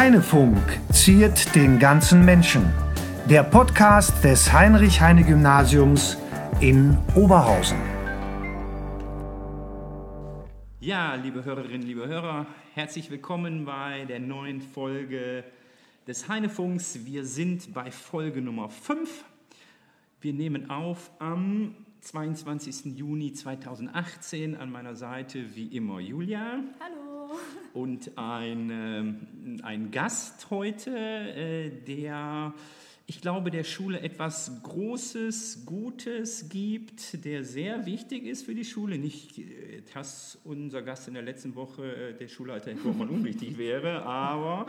Heinefunk ziert den ganzen Menschen. Der Podcast des Heinrich-Heine-Gymnasiums in Oberhausen. Ja, liebe Hörerinnen, liebe Hörer, herzlich willkommen bei der neuen Folge des Heinefunks. Wir sind bei Folge Nummer 5. Wir nehmen auf am 22. Juni 2018 an meiner Seite wie immer Julia. Hallo. Und ein, äh, ein Gast heute, äh, der ich glaube, der Schule etwas Großes, Gutes gibt, der sehr wichtig ist für die Schule. Nicht, äh, dass unser Gast in der letzten Woche äh, der Schulleiter in Vormann unwichtig wäre, aber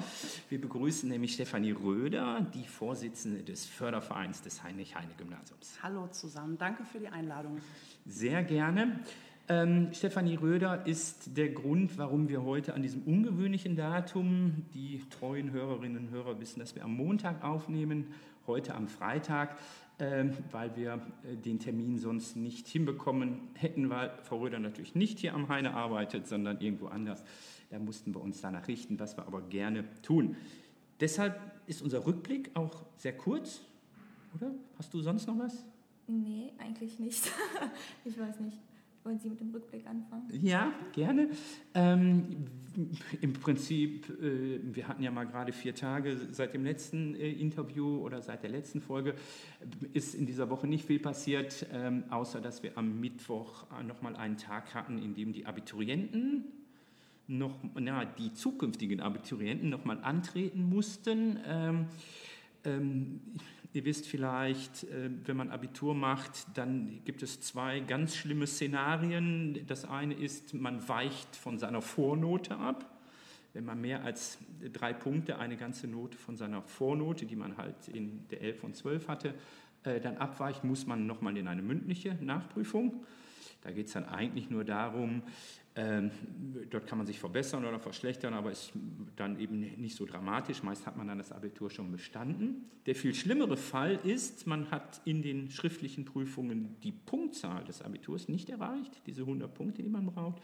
wir begrüßen nämlich Stefanie Röder, die Vorsitzende des Fördervereins des Heinrich-Heine-Gymnasiums. Hallo zusammen, danke für die Einladung. Sehr gerne. Ähm, Stefanie Röder ist der Grund, warum wir heute an diesem ungewöhnlichen Datum, die treuen Hörerinnen und Hörer wissen, dass wir am Montag aufnehmen, heute am Freitag, äh, weil wir äh, den Termin sonst nicht hinbekommen hätten, weil Frau Röder natürlich nicht hier am Heine arbeitet, sondern irgendwo anders. Da mussten wir uns danach richten, was wir aber gerne tun. Deshalb ist unser Rückblick auch sehr kurz, oder? Hast du sonst noch was? Nee, eigentlich nicht. ich weiß nicht. Wollen Sie mit dem Rückblick anfangen? Ja, gerne. Ähm, Im Prinzip, äh, wir hatten ja mal gerade vier Tage seit dem letzten äh, Interview oder seit der letzten Folge, ist in dieser Woche nicht viel passiert, ähm, außer dass wir am Mittwoch nochmal einen Tag hatten, in dem die Abiturienten noch, na, die zukünftigen Abiturienten nochmal antreten mussten. Ähm, ähm, Ihr wisst vielleicht, äh, wenn man Abitur macht, dann gibt es zwei ganz schlimme Szenarien. Das eine ist, man weicht von seiner Vornote ab. Wenn man mehr als drei Punkte, eine ganze Note von seiner Vornote, die man halt in der 11 und 12 hatte, äh, dann abweicht, muss man nochmal in eine mündliche Nachprüfung. Da geht es dann eigentlich nur darum, ähm, dort kann man sich verbessern oder verschlechtern, aber ist dann eben nicht so dramatisch. Meist hat man dann das Abitur schon bestanden. Der viel schlimmere Fall ist, man hat in den schriftlichen Prüfungen die Punktzahl des Abiturs nicht erreicht, diese 100 Punkte, die man braucht.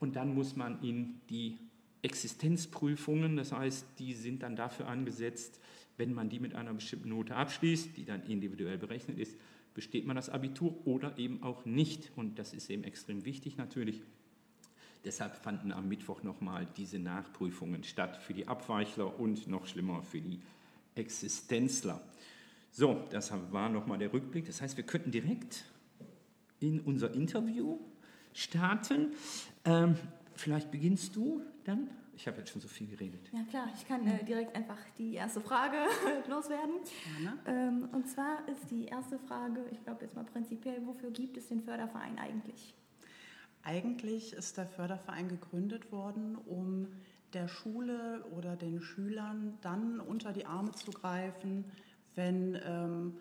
Und dann muss man in die Existenzprüfungen, das heißt, die sind dann dafür angesetzt, wenn man die mit einer bestimmten Note abschließt, die dann individuell berechnet ist, besteht man das Abitur oder eben auch nicht. Und das ist eben extrem wichtig natürlich. Deshalb fanden am Mittwoch nochmal diese Nachprüfungen statt für die Abweichler und noch schlimmer für die Existenzler. So, das war nochmal der Rückblick. Das heißt, wir könnten direkt in unser Interview starten. Ähm, vielleicht beginnst du dann? Ich habe jetzt schon so viel geredet. Ja klar, ich kann äh, direkt einfach die erste Frage loswerden. Ähm, und zwar ist die erste Frage, ich glaube jetzt mal prinzipiell, wofür gibt es den Förderverein eigentlich? Eigentlich ist der Förderverein gegründet worden, um der Schule oder den Schülern dann unter die Arme zu greifen, wenn ähm,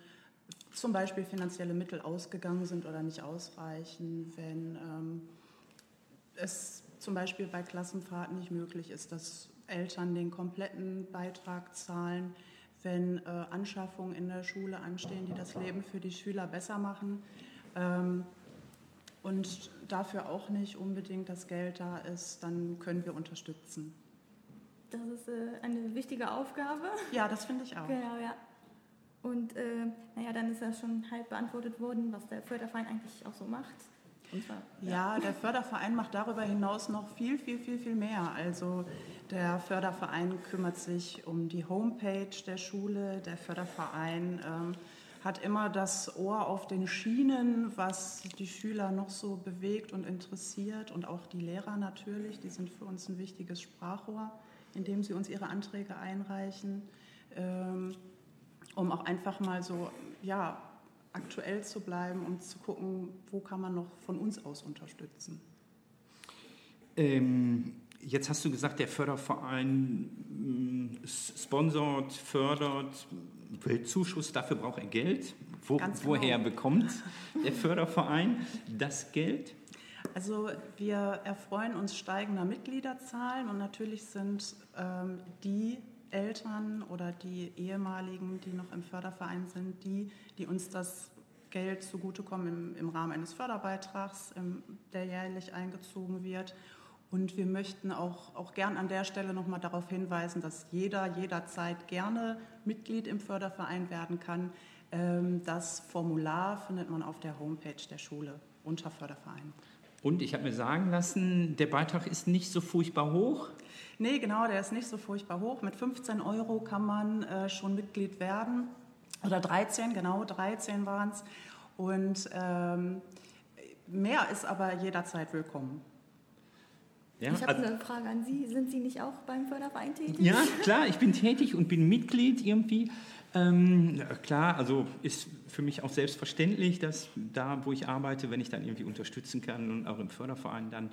zum Beispiel finanzielle Mittel ausgegangen sind oder nicht ausreichen, wenn ähm, es zum Beispiel bei Klassenfahrten nicht möglich ist, dass Eltern den kompletten Beitrag zahlen, wenn äh, Anschaffungen in der Schule anstehen, die das Leben für die Schüler besser machen. Ähm, und dafür auch nicht unbedingt das Geld da ist, dann können wir unterstützen. Das ist äh, eine wichtige Aufgabe. Ja, das finde ich auch. Genau, ja. Und äh, naja, dann ist ja schon halb beantwortet worden, was der Förderverein eigentlich auch so macht. Ja. ja, der Förderverein macht darüber hinaus noch viel, viel, viel, viel mehr. Also der Förderverein kümmert sich um die Homepage der Schule. Der Förderverein ähm, hat immer das Ohr auf den Schienen, was die Schüler noch so bewegt und interessiert und auch die Lehrer natürlich. Die sind für uns ein wichtiges Sprachrohr, indem sie uns ihre Anträge einreichen, ähm, um auch einfach mal so ja, aktuell zu bleiben und zu gucken, wo kann man noch von uns aus unterstützen. Ähm, jetzt hast du gesagt, der Förderverein mm, sponsort, fördert will Zuschuss, dafür braucht er Geld. Wo, genau. Woher bekommt der Förderverein das Geld? Also wir erfreuen uns steigender Mitgliederzahlen und natürlich sind ähm, die Eltern oder die ehemaligen, die noch im Förderverein sind, die, die uns das Geld zugutekommen im, im Rahmen eines Förderbeitrags, im, der jährlich eingezogen wird. Und wir möchten auch, auch gern an der Stelle nochmal darauf hinweisen, dass jeder jederzeit gerne Mitglied im Förderverein werden kann. Ähm, das Formular findet man auf der Homepage der Schule unter Förderverein. Und ich habe mir sagen lassen, der Beitrag ist nicht so furchtbar hoch. Nee, genau, der ist nicht so furchtbar hoch. Mit 15 Euro kann man äh, schon Mitglied werden. Oder 13, genau, 13 waren es. Und ähm, mehr ist aber jederzeit willkommen. Ja, ich habe also, eine Frage an Sie. Sind Sie nicht auch beim Förderverein tätig? Ja, klar, ich bin tätig und bin Mitglied irgendwie. Ähm, klar, also ist für mich auch selbstverständlich, dass da, wo ich arbeite, wenn ich dann irgendwie unterstützen kann und auch im Förderverein dann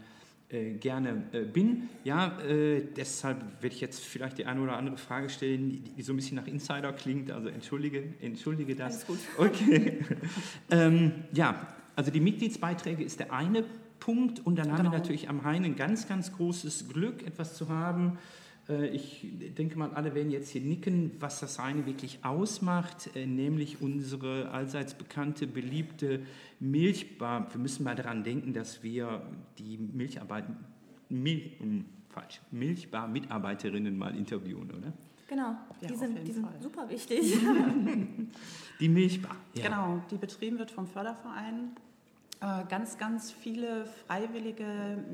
äh, gerne äh, bin. Ja, äh, deshalb werde ich jetzt vielleicht die eine oder andere Frage stellen, die, die so ein bisschen nach Insider klingt. Also entschuldige, entschuldige das. Alles gut. Okay. ähm, ja, also die Mitgliedsbeiträge ist der eine Punkt. Und dann haben wir genau. natürlich am Rhein ein ganz, ganz großes Glück, etwas zu haben. Äh, ich denke mal, alle werden jetzt hier nicken, was das Rhein wirklich ausmacht, äh, nämlich unsere allseits bekannte, beliebte Milchbar. Wir müssen mal daran denken, dass wir die Milcharbeit, Mil, hm, falsch, Milchbar-Mitarbeiterinnen mal interviewen, oder? Genau, ja, die, sind, die sind super wichtig. die Milchbar. Ja. Genau, die betrieben wird vom Förderverein ganz, ganz viele freiwillige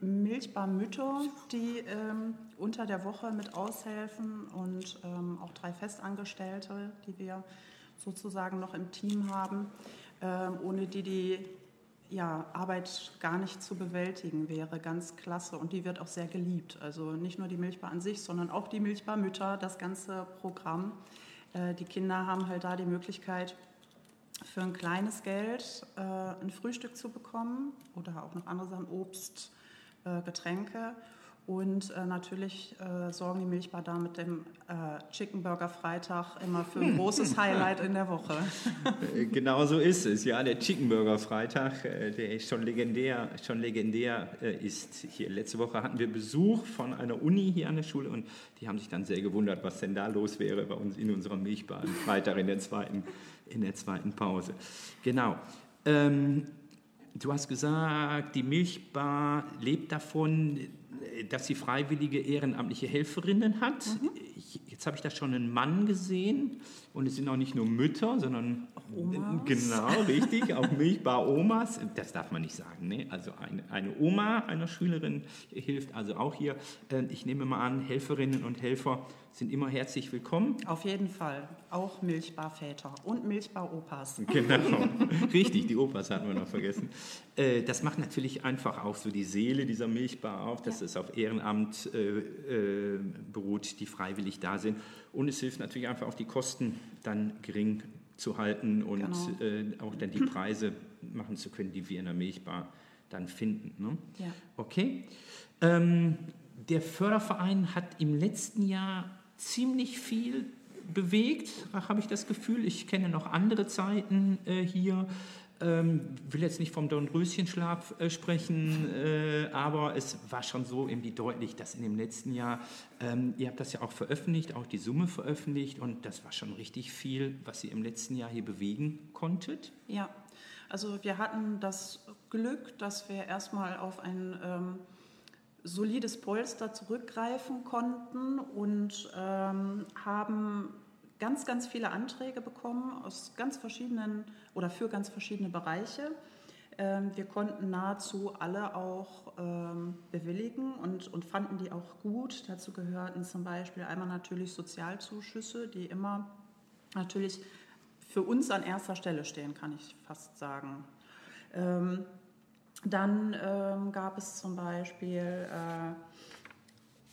Milchbarmütter, die ähm, unter der Woche mit aushelfen und ähm, auch drei Festangestellte, die wir sozusagen noch im Team haben, ähm, ohne die die ja, Arbeit gar nicht zu bewältigen wäre. Ganz klasse und die wird auch sehr geliebt. Also nicht nur die Milchbar an sich, sondern auch die Milchbarmütter, das ganze Programm. Äh, die Kinder haben halt da die Möglichkeit, für ein kleines Geld äh, ein Frühstück zu bekommen oder auch noch andere Sachen, Obst, äh, Getränke. Und äh, natürlich äh, sorgen die Milchbar da mit dem äh, Chicken Burger Freitag immer für ein großes Highlight in der Woche. Äh, genau so ist es, ja. Der Chicken Burger Freitag, der schon legendär, schon legendär ist. Hier letzte Woche hatten wir Besuch von einer Uni hier an der Schule und die haben sich dann sehr gewundert, was denn da los wäre bei uns in unserer Milchbar am Freitag in der zweiten in der zweiten Pause. Genau. Ähm, du hast gesagt, die Milchbar lebt davon, dass sie freiwillige ehrenamtliche Helferinnen hat. Mhm. Ich, jetzt habe ich da schon einen Mann gesehen und es sind auch nicht nur Mütter, sondern Omas. genau richtig, auch Milchbar-Omas. Das darf man nicht sagen. Ne? Also eine, eine Oma einer Schülerin hilft also auch hier. Äh, ich nehme mal an, Helferinnen und Helfer sind immer herzlich willkommen. Auf jeden Fall. Auch Milchbarväter und Milchbar-Opas. Genau, richtig, die Opas hatten wir noch vergessen. Äh, das macht natürlich einfach auch so die Seele dieser Milchbar auf, dass ja. es auf Ehrenamt äh, äh, beruht, die freiwillig da sind. Und es hilft natürlich einfach auch die Kosten dann gering zu halten und genau. äh, auch dann die Preise machen zu können, die wir in der Milchbar dann finden. Ne? Ja. Okay. Ähm, der Förderverein hat im letzten Jahr ziemlich viel bewegt, habe ich das Gefühl. Ich kenne noch andere Zeiten äh, hier. Ähm, will jetzt nicht vom Dornröschenschlaf äh, sprechen, äh, aber es war schon so irgendwie deutlich, dass in dem letzten Jahr, ähm, ihr habt das ja auch veröffentlicht, auch die Summe veröffentlicht und das war schon richtig viel, was ihr im letzten Jahr hier bewegen konntet. Ja, also wir hatten das Glück, dass wir erstmal auf ein ähm, solides Polster zurückgreifen konnten und ähm, haben ganz, ganz viele Anträge bekommen aus ganz verschiedenen oder für ganz verschiedene Bereiche. Ähm, wir konnten nahezu alle auch ähm, bewilligen und, und fanden die auch gut. Dazu gehörten zum Beispiel einmal natürlich Sozialzuschüsse, die immer natürlich für uns an erster Stelle stehen, kann ich fast sagen. Ähm, dann gab es zum Beispiel äh,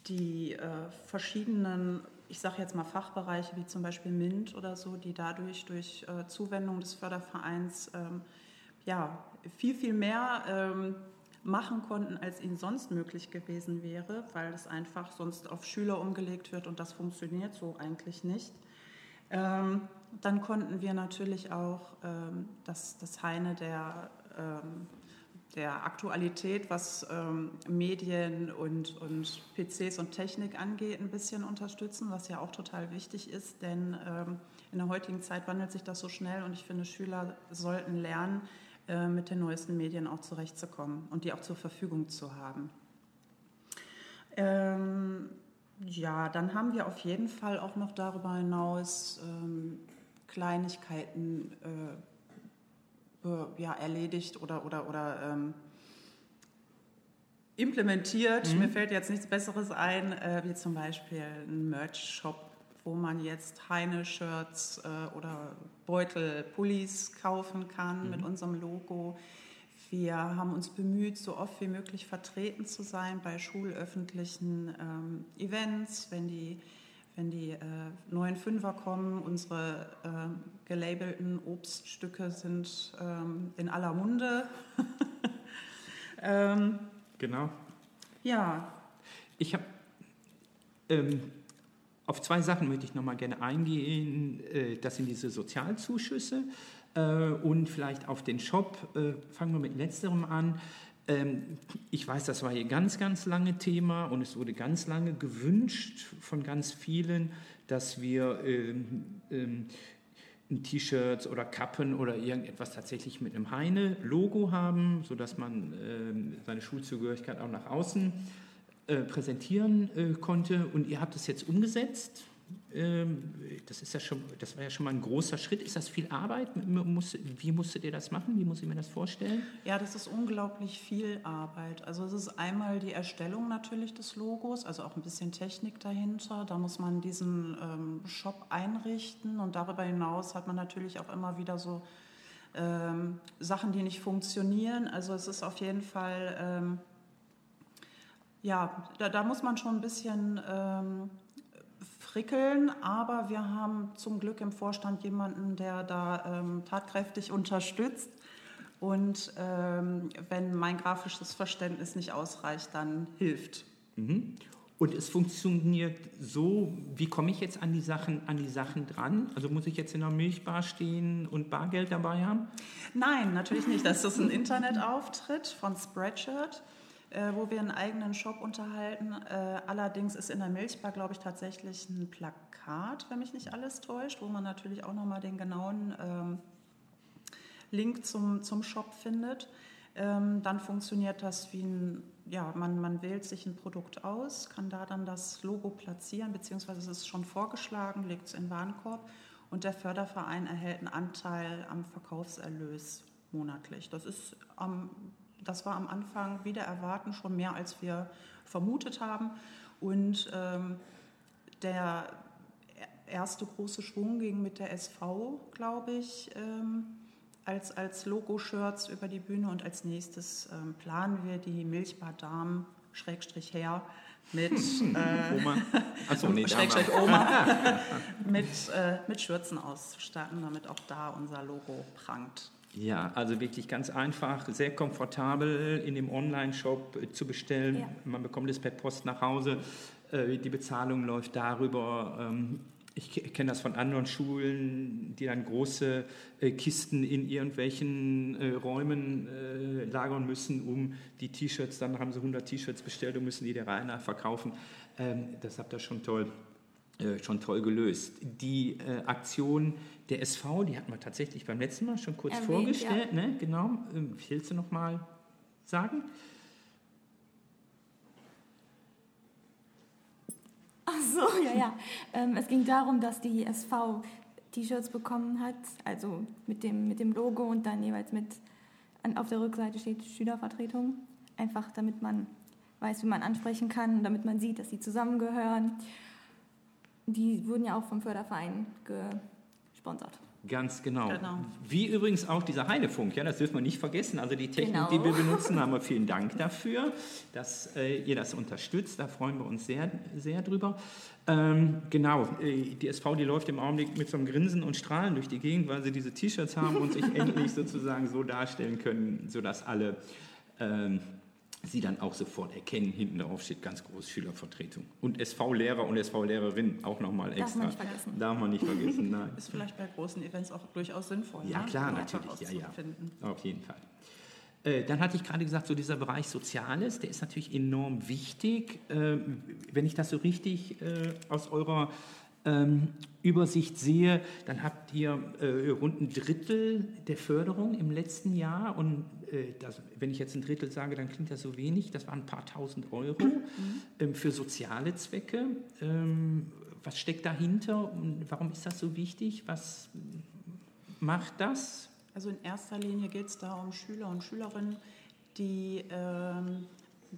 die äh, verschiedenen, ich sage jetzt mal Fachbereiche wie zum Beispiel MINT oder so, die dadurch durch äh, Zuwendung des Fördervereins ähm, ja, viel, viel mehr ähm, machen konnten, als ihnen sonst möglich gewesen wäre, weil es einfach sonst auf Schüler umgelegt wird und das funktioniert so eigentlich nicht. Ähm, dann konnten wir natürlich auch ähm, das, das Heine der ähm, der Aktualität, was ähm, Medien und, und PCs und Technik angeht, ein bisschen unterstützen, was ja auch total wichtig ist, denn ähm, in der heutigen Zeit wandelt sich das so schnell und ich finde, Schüler sollten lernen, äh, mit den neuesten Medien auch zurechtzukommen und die auch zur Verfügung zu haben. Ähm, ja, dann haben wir auf jeden Fall auch noch darüber hinaus ähm, Kleinigkeiten äh, ja, erledigt oder, oder, oder ähm, implementiert. Mhm. Mir fällt jetzt nichts Besseres ein, äh, wie zum Beispiel ein Merch-Shop, wo man jetzt Heine-Shirts äh, oder Beutel, Pullis kaufen kann mhm. mit unserem Logo. Wir haben uns bemüht, so oft wie möglich vertreten zu sein bei schulöffentlichen ähm, Events, wenn die, wenn die äh, neuen Fünfer kommen. Unsere äh, gelabelten Obststücke sind ähm, in aller Munde. ähm, genau. Ja. Ich habe ähm, auf zwei Sachen möchte ich noch mal gerne eingehen. Äh, das sind diese Sozialzuschüsse. Äh, und vielleicht auf den Shop. Äh, fangen wir mit letzterem an. Ähm, ich weiß, das war hier ganz, ganz lange Thema und es wurde ganz lange gewünscht von ganz vielen, dass wir ähm, ähm, T-Shirts oder Kappen oder irgendetwas tatsächlich mit einem Heine-Logo haben, sodass man seine Schulzugehörigkeit auch nach außen äh, präsentieren konnte. Und ihr habt es jetzt umgesetzt. Ähm, das, ist ja schon, das war ja schon mal ein großer Schritt. Ist das viel Arbeit? Wie musstet ihr das machen? Wie muss ich mir das vorstellen? Ja, das ist unglaublich viel Arbeit. Also es ist einmal die Erstellung natürlich des Logos, also auch ein bisschen Technik dahinter. Da muss man diesen ähm, Shop einrichten und darüber hinaus hat man natürlich auch immer wieder so ähm, Sachen, die nicht funktionieren. Also es ist auf jeden Fall, ähm, ja, da, da, muss man schon ein bisschen ähm, frickeln, aber wir haben zum Glück im Vorstand jemanden, der da ähm, tatkräftig unterstützt. Und ähm, wenn mein grafisches Verständnis nicht ausreicht, dann hilft. Mhm. Und es funktioniert so, wie komme ich jetzt an die Sachen, an die Sachen dran? Also muss ich jetzt in einer Milchbar stehen und Bargeld dabei haben? Nein, natürlich nicht. Das ist ein Internetauftritt von Spreadshirt äh, wo wir einen eigenen Shop unterhalten. Äh, allerdings ist in der Milchbar, glaube ich, tatsächlich ein Plakat, wenn mich nicht alles täuscht, wo man natürlich auch nochmal den genauen ähm, Link zum, zum Shop findet. Ähm, dann funktioniert das wie ein, ja, man, man wählt sich ein Produkt aus, kann da dann das Logo platzieren, beziehungsweise es ist schon vorgeschlagen, legt es in den Warenkorb und der Förderverein erhält einen Anteil am Verkaufserlös monatlich. Das ist am das war am Anfang wieder erwarten schon mehr, als wir vermutet haben. Und ähm, der erste große Schwung ging mit der SV, glaube ich, ähm, als, als Logo-Shirts über die Bühne. Und als nächstes ähm, planen wir die Milchbar Darm, Schrägstrich her, mit äh, Oma. Achso, nee, Schrägstrich Oma, mit, äh, mit Schürzen auszustatten, damit auch da unser Logo prangt. Ja, also wirklich ganz einfach, sehr komfortabel in dem Online-Shop äh, zu bestellen. Ja. Man bekommt es per Post nach Hause. Äh, die Bezahlung läuft darüber. Ähm, ich kenne das von anderen Schulen, die dann große äh, Kisten in irgendwelchen Räumen lagern müssen, um die T-Shirts, dann haben sie 100 T-Shirts bestellt und müssen die der Reihe nach verkaufen. Ähm, das habt ihr schon toll, schon toll gelöst. Die Aktion der SV, die hatten wir tatsächlich beim letzten Mal schon kurz Erwähnt, vorgestellt. Ja. Ne? Genau. Ähm, willst du noch mal sagen? Ach so, ja, ja. Ähm, es ging darum, dass die SV T-Shirts bekommen hat, also mit dem, mit dem Logo und dann jeweils mit, an, auf der Rückseite steht Schülervertretung. Einfach damit man weiß, wie man ansprechen kann, damit man sieht, dass sie zusammengehören. Die wurden ja auch vom Förderverein ge sponsert. Ganz genau. genau. Wie übrigens auch dieser Heidefunk, ja, das dürfen wir nicht vergessen. Also die Technik, genau. die wir benutzen, haben wir vielen Dank dafür, dass äh, ihr das unterstützt. Da freuen wir uns sehr, sehr drüber. Ähm, genau, äh, die SV, die läuft im Augenblick mit so einem Grinsen und Strahlen durch die Gegend, weil sie diese T-Shirts haben und sich endlich sozusagen so darstellen können, sodass alle ähm, sie dann auch sofort erkennen. Hinten drauf steht ganz groß Schülervertretung. Und SV-Lehrer und SV-Lehrerin auch nochmal extra. Darf man nicht vergessen. Darf man nicht vergessen, nein. Ist vielleicht bei großen Events auch durchaus sinnvoll. Ja, ne? klar, natürlich. Ja, ja. Auf jeden Fall. Äh, dann hatte ich gerade gesagt, so dieser Bereich Soziales, der ist natürlich enorm wichtig. Ähm, wenn ich das so richtig äh, aus eurer ähm, Übersicht sehe, dann habt ihr äh, rund ein Drittel der Förderung im letzten Jahr. Und äh, das, wenn ich jetzt ein Drittel sage, dann klingt das so wenig. Das waren ein paar tausend Euro mhm. ähm, für soziale Zwecke. Ähm, was steckt dahinter und warum ist das so wichtig? Was macht das? Also in erster Linie geht es da um Schüler und Schülerinnen, die ähm,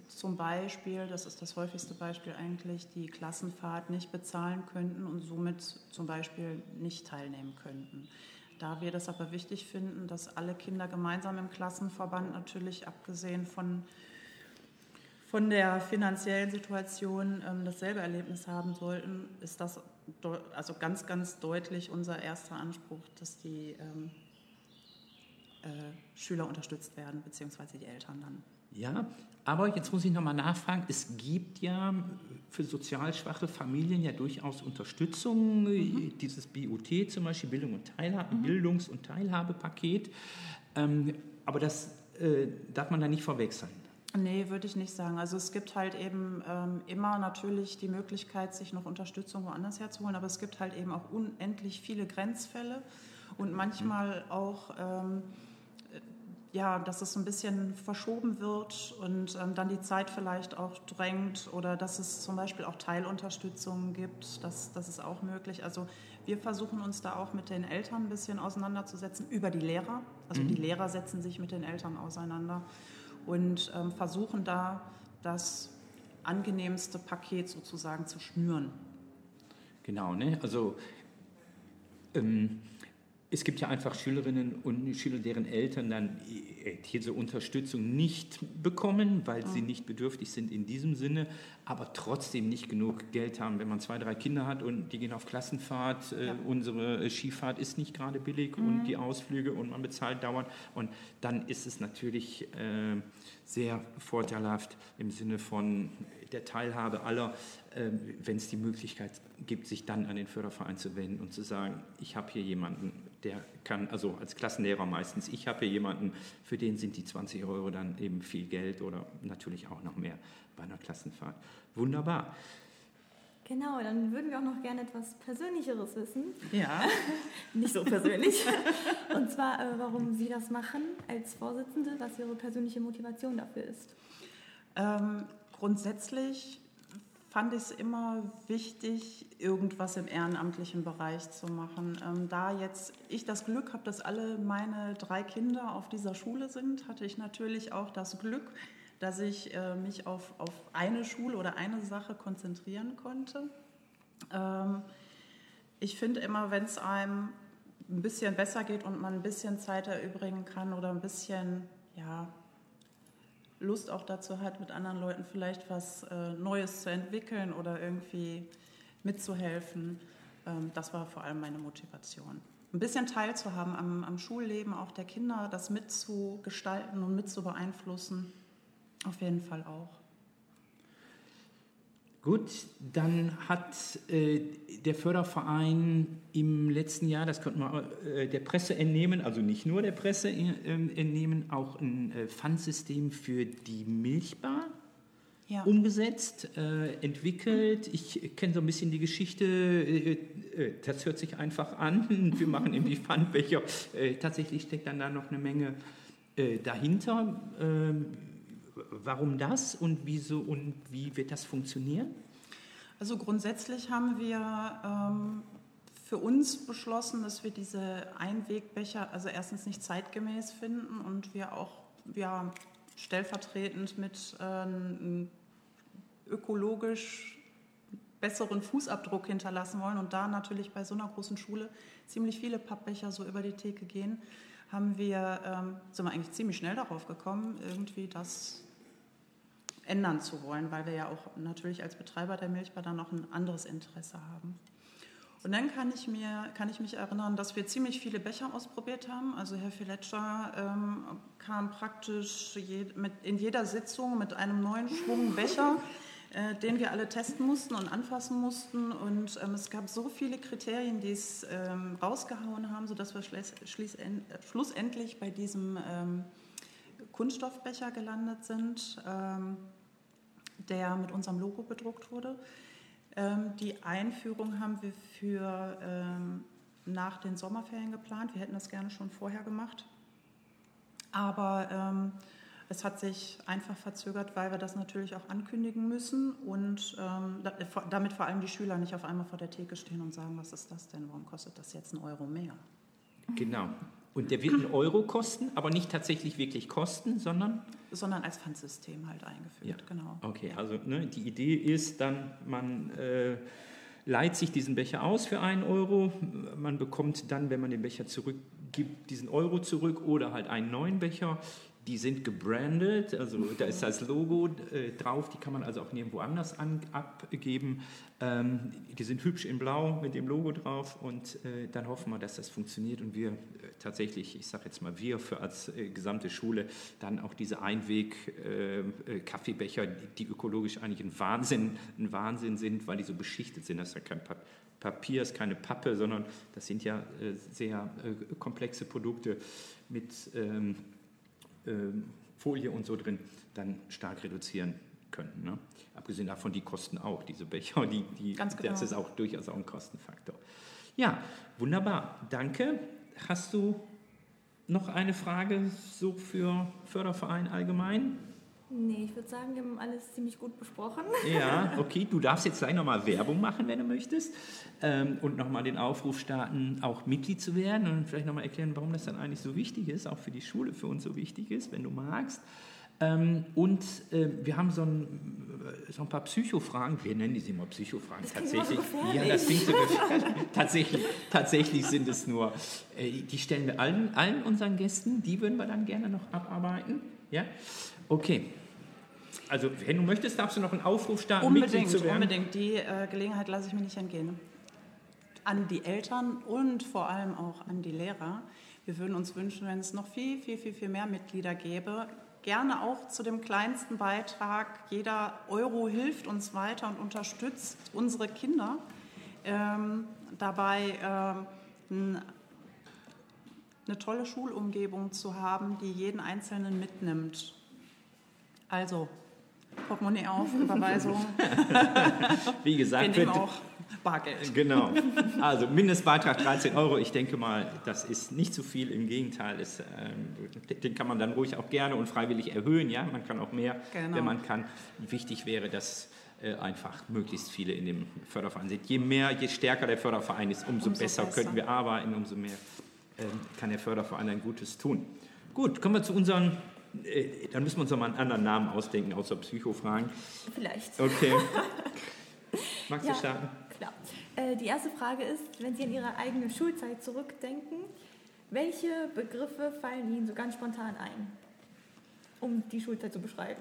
zum Beispiel, das ist das häufigste Beispiel eigentlich, die Klassenfahrt nicht bezahlen könnten und somit zum Beispiel nicht teilnehmen könnten. Da wir das aber wichtig finden, dass alle Kinder gemeinsam im Klassenverband natürlich abgesehen von, von der finanziellen Situation ähm, dasselbe Erlebnis haben sollten, ist das also ganz, ganz deutlich unser erster Anspruch, dass die ähm, äh, Schüler unterstützt werden, beziehungsweise die Eltern dann. Ja, aber jetzt muss ich nochmal nachfragen, es gibt ja für sozial schwache Familien ja durchaus Unterstützung, mhm. dieses BUT zum Beispiel, Bildung und Teilhabe, mhm. Bildungs- und Teilhabepaket. Ähm, aber das äh, darf man da nicht verwechseln. Nee, würde ich nicht sagen. Also es gibt halt eben ähm, immer natürlich die Möglichkeit, sich noch Unterstützung woanders herzuholen, aber es gibt halt eben auch unendlich viele Grenzfälle und manchmal mhm. auch... Ähm, ja, dass es ein bisschen verschoben wird und ähm, dann die Zeit vielleicht auch drängt oder dass es zum Beispiel auch Teilunterstützung gibt, das, das ist auch möglich. Also wir versuchen uns da auch mit den Eltern ein bisschen auseinanderzusetzen über die Lehrer. Also mhm. die Lehrer setzen sich mit den Eltern auseinander und ähm, versuchen da das angenehmste Paket sozusagen zu schnüren. Genau, ne? also ähm, es gibt ja einfach Schülerinnen und Schüler, deren Eltern dann äh, diese Unterstützung nicht bekommen, weil sie nicht bedürftig sind in diesem Sinne, aber trotzdem nicht genug Geld haben, wenn man zwei, drei Kinder hat und die gehen auf Klassenfahrt. Äh, ja. Unsere Skifahrt ist nicht gerade billig mhm. und die Ausflüge und man bezahlt dauernd. Und dann ist es natürlich äh, sehr vorteilhaft im Sinne von der Teilhabe aller, äh, wenn es die Möglichkeit gibt, sich dann an den Förderverein zu wenden und zu sagen, ich habe hier jemanden, der kann, also als Klassenlehrer meistens, ich habe hier jemanden, für den sind die 20 Euro dann eben viel Geld oder natürlich auch noch mehr bei einer Klassenfahrt. Wunderbar. Genau, dann würden wir auch noch gerne etwas Persönlicheres wissen. Ja. Nicht so persönlich. Und zwar, äh, warum Sie das machen als Vorsitzende, was Ihre persönliche Motivation dafür ist. Ähm, grundsätzlich fand ich es immer wichtig, irgendwas im ehrenamtlichen Bereich zu machen. Ähm, da jetzt ich das Glück habe, dass alle meine drei Kinder auf dieser Schule sind, hatte ich natürlich auch das Glück, dass ich äh, mich auf, auf eine Schule oder eine Sache konzentrieren konnte. Ähm, ich finde immer, wenn es einem ein bisschen besser geht und man ein bisschen Zeit erübrigen kann oder ein bisschen ja, Lust auch dazu hat, mit anderen Leuten vielleicht was äh, Neues zu entwickeln oder irgendwie mitzuhelfen. Ähm, das war vor allem meine Motivation. Ein bisschen teilzuhaben am, am Schulleben auch der Kinder, das mitzugestalten und mitzubeeinflussen, auf jeden Fall auch. Gut, dann hat äh, der Förderverein im letzten Jahr, das konnten wir äh, der Presse entnehmen, also nicht nur der Presse äh, entnehmen, auch ein äh, Pfandsystem für die Milchbar ja. umgesetzt, äh, entwickelt. Ich kenne so ein bisschen die Geschichte, äh, das hört sich einfach an. Wir machen irgendwie Pfandbecher. tatsächlich steckt dann da noch eine Menge dahinter. Warum das und wieso und wie wird das funktionieren? Also grundsätzlich haben wir ähm, für uns beschlossen, dass wir diese Einwegbecher also erstens nicht zeitgemäß finden und wir auch ja, stellvertretend mit ähm, ökologisch besseren Fußabdruck hinterlassen wollen und da natürlich bei so einer großen Schule ziemlich viele Pappbecher so über die Theke gehen, haben wir, ähm, sind wir eigentlich ziemlich schnell darauf gekommen, irgendwie das ändern zu wollen, weil wir ja auch natürlich als Betreiber der Milchbar dann noch ein anderes Interesse haben. Und dann kann ich, mir, kann ich mich erinnern, dass wir ziemlich viele Becher ausprobiert haben. Also Herr Filetscher ähm, kam praktisch je, mit, in jeder Sitzung mit einem neuen Schwung Becher, äh, den wir alle testen mussten und anfassen mussten. Und ähm, es gab so viele Kriterien, die es ähm, rausgehauen haben, sodass wir schlussendlich bei diesem ähm, Kunststoffbecher gelandet sind. Der mit unserem Logo bedruckt wurde. Ähm, die Einführung haben wir für ähm, nach den Sommerferien geplant. Wir hätten das gerne schon vorher gemacht. Aber ähm, es hat sich einfach verzögert, weil wir das natürlich auch ankündigen müssen und ähm, damit vor allem die Schüler nicht auf einmal vor der Theke stehen und sagen, was ist das denn, warum kostet das jetzt einen Euro mehr? Genau. Und der wird einen Euro kosten, aber nicht tatsächlich wirklich kosten, sondern? Sondern als Pfandsystem halt eingeführt, ja. genau. Okay, also ne, die Idee ist dann, man äh, leiht sich diesen Becher aus für einen Euro, man bekommt dann, wenn man den Becher zurückgibt, diesen Euro zurück oder halt einen neuen Becher. Die sind gebrandet, also da ist das Logo äh, drauf, die kann man also auch nirgendwo anders an, abgeben. Ähm, die sind hübsch in Blau mit dem Logo drauf und äh, dann hoffen wir, dass das funktioniert und wir äh, tatsächlich, ich sage jetzt mal wir für als äh, gesamte Schule, dann auch diese Einweg-Kaffeebecher, äh, äh, die, ökologisch eigentlich ein Wahnsinn, ein Wahnsinn sind, weil die so beschichtet sind, das ist ja kein Papier, ist keine Pappe, sondern das sind ja sehr komplexe Produkte mit... Ähm, Folie und so drin dann stark reduzieren können. Ne? Abgesehen davon, die kosten auch, diese Becher, die, die, Ganz genau. das ist auch durchaus auch ein Kostenfaktor. Ja, wunderbar, danke. Hast du noch eine Frage so für Förderverein allgemein? Nee, ich würde sagen, wir haben alles ziemlich gut besprochen. Ja, okay. Du darfst jetzt gleich nochmal Werbung machen, wenn du möchtest. Ähm, und nochmal den Aufruf starten, auch Mitglied zu werden und vielleicht nochmal erklären, warum das dann eigentlich so wichtig ist, auch für die Schule für uns so wichtig ist, wenn du magst. Ähm, und äh, wir haben so ein, äh, so ein paar Psychofragen, wir nennen die immer Psychofragen das tatsächlich. So ja, das klingt so tatsächlich, tatsächlich sind es nur, äh, die stellen wir allen, allen unseren Gästen, die würden wir dann gerne noch abarbeiten. Ja? Okay. Also, wenn du möchtest, darfst du noch einen Aufruf starten, unbedingt, Mitglied zu werden. Unbedingt, die äh, Gelegenheit lasse ich mir nicht entgehen. An die Eltern und vor allem auch an die Lehrer. Wir würden uns wünschen, wenn es noch viel, viel, viel, viel mehr Mitglieder gäbe. Gerne auch zu dem kleinsten Beitrag. Jeder Euro hilft uns weiter und unterstützt unsere Kinder ähm, dabei, ähm, eine tolle Schulumgebung zu haben, die jeden Einzelnen mitnimmt. Also Portemonnaie auf, Überweisung. Wie gesagt, wir nehmen auch Bargeld. Genau. Also Mindestbeitrag 13 Euro. Ich denke mal, das ist nicht zu viel. Im Gegenteil, ist, äh, den kann man dann ruhig auch gerne und freiwillig erhöhen. Ja, man kann auch mehr, genau. wenn man kann. Wichtig wäre, dass äh, einfach möglichst viele in dem Förderverein sind. Je mehr, je stärker der Förderverein ist, umso, umso besser, besser, können wir arbeiten, umso mehr äh, kann der Förderverein ein Gutes tun. Gut, kommen wir zu unseren dann müssen wir uns noch mal einen anderen Namen ausdenken, außer Psychofragen. Vielleicht. Okay. Magst ja, du starten? Klar. Äh, die erste Frage ist, wenn Sie an Ihre eigene Schulzeit zurückdenken, welche Begriffe fallen Ihnen so ganz spontan ein, um die Schulzeit zu beschreiben?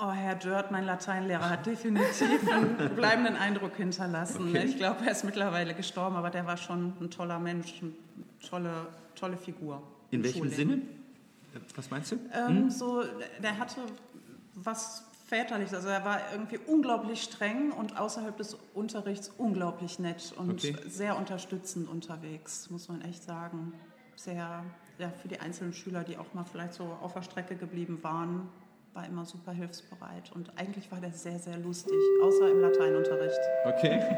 Oh, Herr Dörr, mein Lateinlehrer, hat definitiv einen bleibenden Eindruck hinterlassen. Okay. Ich glaube, er ist mittlerweile gestorben, aber der war schon ein toller Mensch, eine tolle, tolle Figur. In welchem Schulleben. Sinne? Was meinst du? Ähm, hm? So, der hatte was väterliches. Also er war irgendwie unglaublich streng und außerhalb des Unterrichts unglaublich nett und okay. sehr unterstützend unterwegs, muss man echt sagen. Sehr, ja, für die einzelnen Schüler, die auch mal vielleicht so auf der Strecke geblieben waren, war immer super hilfsbereit und eigentlich war der sehr, sehr lustig, außer im Lateinunterricht. Okay.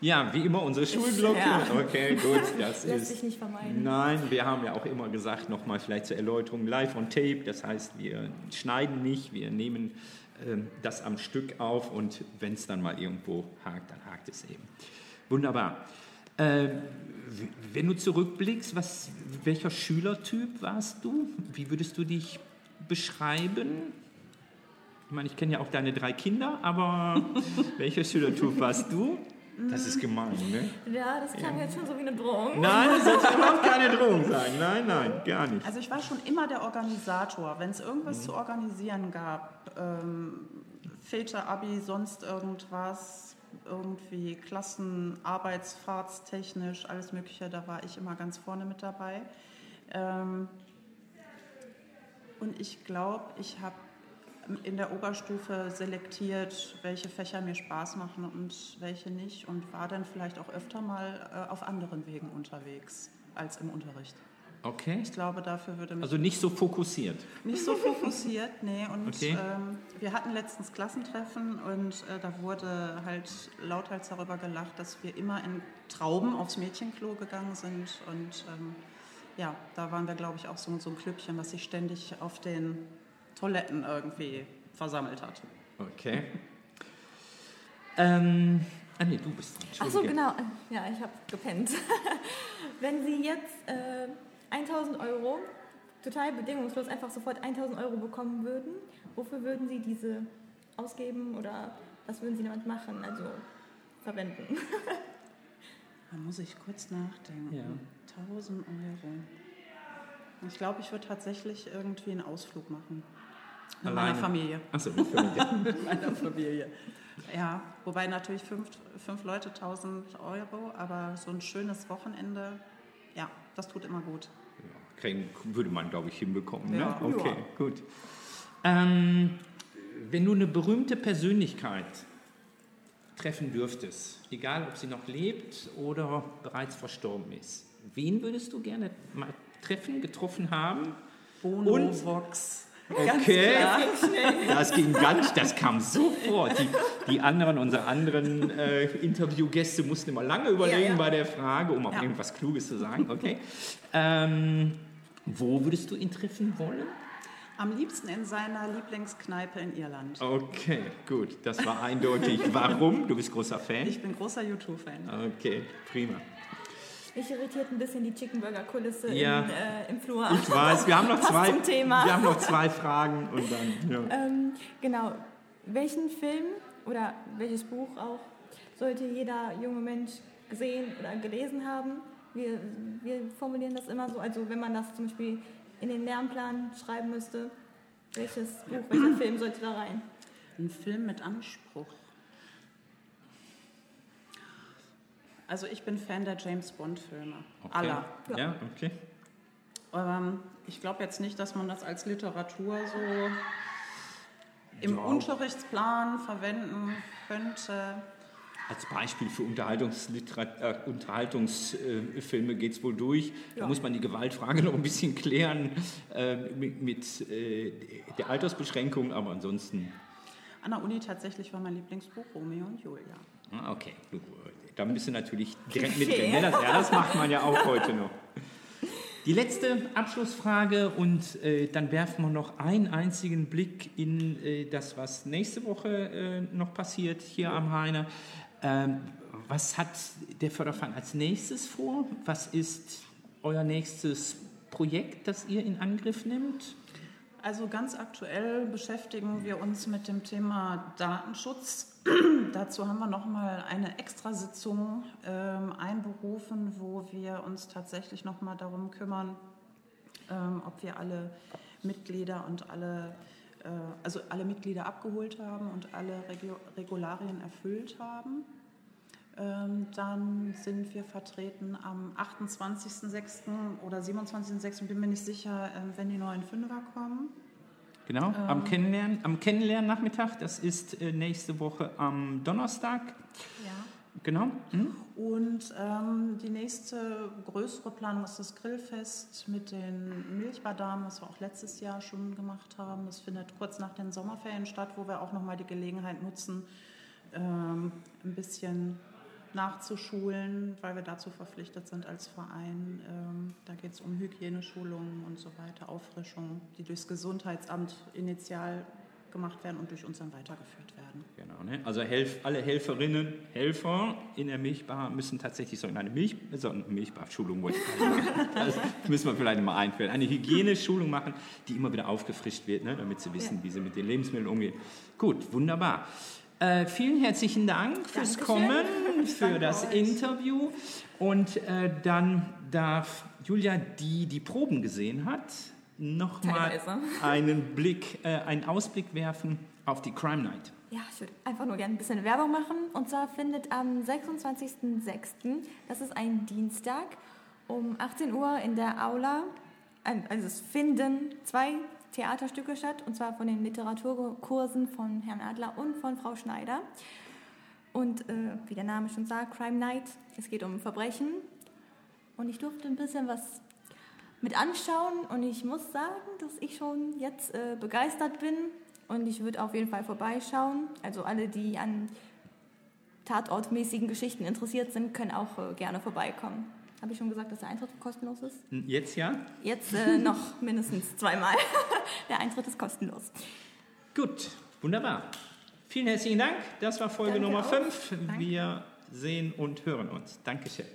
Ja, wie immer unsere Schulglocke. Ja. Okay, gut. Das Lässt ist, sich nicht vermeiden. Nein, wir haben ja auch immer gesagt, nochmal vielleicht zur Erläuterung, live on tape. Das heißt, wir schneiden nicht, wir nehmen äh, das am Stück auf und wenn es dann mal irgendwo hakt, dann hakt es eben. Wunderbar. Äh, wenn du zurückblickst, was, welcher Schülertyp warst du? Wie würdest du dich beschreiben? Ich meine, ich kenne ja auch deine drei Kinder, aber welcher Schülertyp warst du? Das ist gemein, ne? Ja, das klang ja. jetzt schon so wie eine Drohung. Nein, das sollte überhaupt keine Drohung sein. Nein, nein, gar nicht. Also ich war schon immer der Organisator. Wenn es irgendwas mhm. zu organisieren gab, ähm, Filter, Abi, sonst irgendwas, irgendwie Klassen, Arbeitsfahrtstechnisch, alles Mögliche, da war ich immer ganz vorne mit dabei. Ähm, und ich glaube, ich habe in der Oberstufe selektiert, welche Fächer mir Spaß machen und welche nicht und war dann vielleicht auch öfter mal äh, auf anderen Wegen unterwegs als im Unterricht. Okay. Ich glaube, dafür würde mich Also nicht so fokussiert. nicht so fokussiert, nee. Und Okay. ähm, wir hatten letztens Klassentreffen und äh, da wurde halt lauthals darüber gelacht, dass wir immer in Trauben aufs Mädchenklo gegangen sind. Und ähm, ja, da waren wir, glaube ich, auch so, so ein Klüppchen, was sich ständig auf den Toiletten irgendwie versammelt hat. Okay. ähm, ah nee, du bist dran. Ach so, genau. Ja, ich habe gepennt. Wenn Sie jetzt äh, 1000 Euro total bedingungslos einfach sofort 1000 Euro bekommen würden, wofür würden Sie diese ausgeben oder was würden Sie damit machen, also verwenden? Da muss ich kurz nachdenken. Ja. 1000 Euro. Ich glaube, ich würde tatsächlich irgendwie einen Ausflug machen. Mit Alleine? meiner Familie. Achso, mit Familie. Mit meiner Familie. Ja, wobei natürlich fünf, fünf Leute 1000 Euro, aber so ein schönes Wochenende, ja, das tut immer gut. Kriegen, würde man, glaube ich, hinbekommen. Ne? Ja. Okay, Ja. gut. Ähm, wenn du eine berühmte Persönlichkeit treffen dürftest, egal ob sie noch lebt oder bereits verstorben ist, wen würdest du gerne mal treffen, getroffen haben? Bono, Und? Vox. Okay, das ging ganz, das kam sofort. Die, die anderen, unsere anderen äh, Interviewgäste mussten immer lange überlegen Ja, ja. bei der Frage, um auch Ja. irgendwas Kluges zu sagen. Okay. Ähm, wo würdest du ihn treffen wollen? Am liebsten in seiner Lieblingskneipe in Irland. Okay, gut, das war eindeutig. Warum? Du bist großer Fan? Ich bin großer YouTube-Fan. Okay, prima. Mich irritiert ein bisschen die Chicken Burger Kulisse Ja. in, äh, im Flur. Ich weiß, wir haben noch zwei, wir haben noch zwei Fragen und dann. Ja. Ähm, genau. Welchen Film oder welches Buch auch sollte jeder junge Mensch gesehen oder gelesen haben? Wir, wir formulieren das immer so, also wenn man das zum Beispiel in den Lernplan schreiben müsste, welches Buch, welcher Film sollte da rein? Ein Film mit Anspruch. Also ich bin Fan der James Bond-Filme. Okay. Aller. Ja, okay. Ähm, ich glaube jetzt nicht, dass man das als Literatur so im Ja. Unterrichtsplan verwenden könnte. Als Beispiel für Unterhaltungsliterat äh, Unterhaltungsfilme geht es wohl durch. Da Ja. muss man die Gewaltfrage noch ein bisschen klären äh, mit, mit äh, der Altersbeschränkung, aber ansonsten. An der Uni tatsächlich war mein Lieblingsbuch Romeo und Julia. Ah, Okay, gut. Da bist du natürlich direkt mit Klischee. drin. Ne? Das, ja, das macht man ja auch heute noch. Die letzte Abschlussfrage und äh, dann werfen wir noch einen einzigen Blick in äh, das, was nächste Woche äh, noch passiert hier am Heine. Ähm, was hat der Förderverein als nächstes vor? Was ist euer nächstes Projekt, das ihr in Angriff nehmt? Also ganz aktuell beschäftigen wir uns mit dem Thema Datenschutz. Dazu haben wir nochmal eine Extrasitzung ähm, einberufen, wo wir uns tatsächlich nochmal darum kümmern, ähm, ob wir alle Mitglieder und alle, äh, also alle Mitglieder abgeholt haben und alle Regularien erfüllt haben. Ähm, dann sind wir vertreten am 28.06. oder 27.06. bin mir nicht sicher, ähm, wenn die neuen Fünfer kommen. Genau, Ähm. am Kennenlernen, am Kennenlernnachmittag, das ist äh, nächste Woche am Donnerstag. Ja. Genau. Hm? Und ähm, die nächste größere Planung ist das Grillfest mit den Milchbadamen, was wir auch letztes Jahr schon gemacht haben. Das findet kurz nach den Sommerferien statt, wo wir auch nochmal die Gelegenheit nutzen, ähm, ein bisschen nachzuschulen, weil wir dazu verpflichtet sind als Verein. Ähm, da geht es um Hygieneschulungen und so weiter, Auffrischungen, die durchs Gesundheitsamt initial gemacht werden und durch uns dann weitergeführt werden. Genau, ne? Also Helf, alle Helferinnen, Helfer in der Milchbar müssen tatsächlich so in eine Milch, so eine Milchbar-Schulung, wollte ich das müssen wir vielleicht mal einführen. Eine Hygieneschulung machen, die immer wieder aufgefrischt wird, ne? damit sie wissen, Ja. wie sie mit den Lebensmitteln umgehen. Gut, wunderbar. Äh, vielen herzlichen Dank fürs Dankeschön. Kommen, für das euch. Interview. Und äh, dann darf Julia, die die Proben gesehen hat, nochmal einen Blick, äh, einen Ausblick werfen auf die Crime Night. Ja, ich würde einfach nur gerne ein bisschen Werbung machen. Und zwar findet am 26.06., das ist ein Dienstag, um 18 Uhr in der Aula, also es finden zwei Theaterstücke statt, und zwar von den Literaturkursen von Herrn Adler und von Frau Schneider. Und äh, wie der Name schon sagt, Crime Night, es geht um Verbrechen. Und ich durfte ein bisschen was mit anschauen und ich muss sagen, dass ich schon jetzt äh, begeistert bin und ich würde auf jeden Fall vorbeischauen. Also alle, die an tatortmäßigen Geschichten interessiert sind, können auch äh, gerne vorbeikommen. Habe ich schon gesagt, dass der Eintritt kostenlos ist? Jetzt ja? Jetzt äh, noch mindestens zweimal. der Eintritt ist kostenlos. Gut, wunderbar. Vielen herzlichen Dank. Das war Folge Danke Nummer auch. 5. Danke. Wir sehen und hören uns. Dankeschön.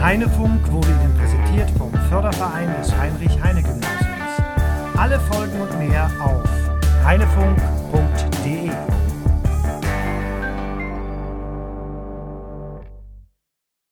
Heinefunk wurde Ihnen präsentiert vom Förderverein des Heinrich-Heine-Gymnasiums. Alle Folgen und mehr auf heinefunk.de.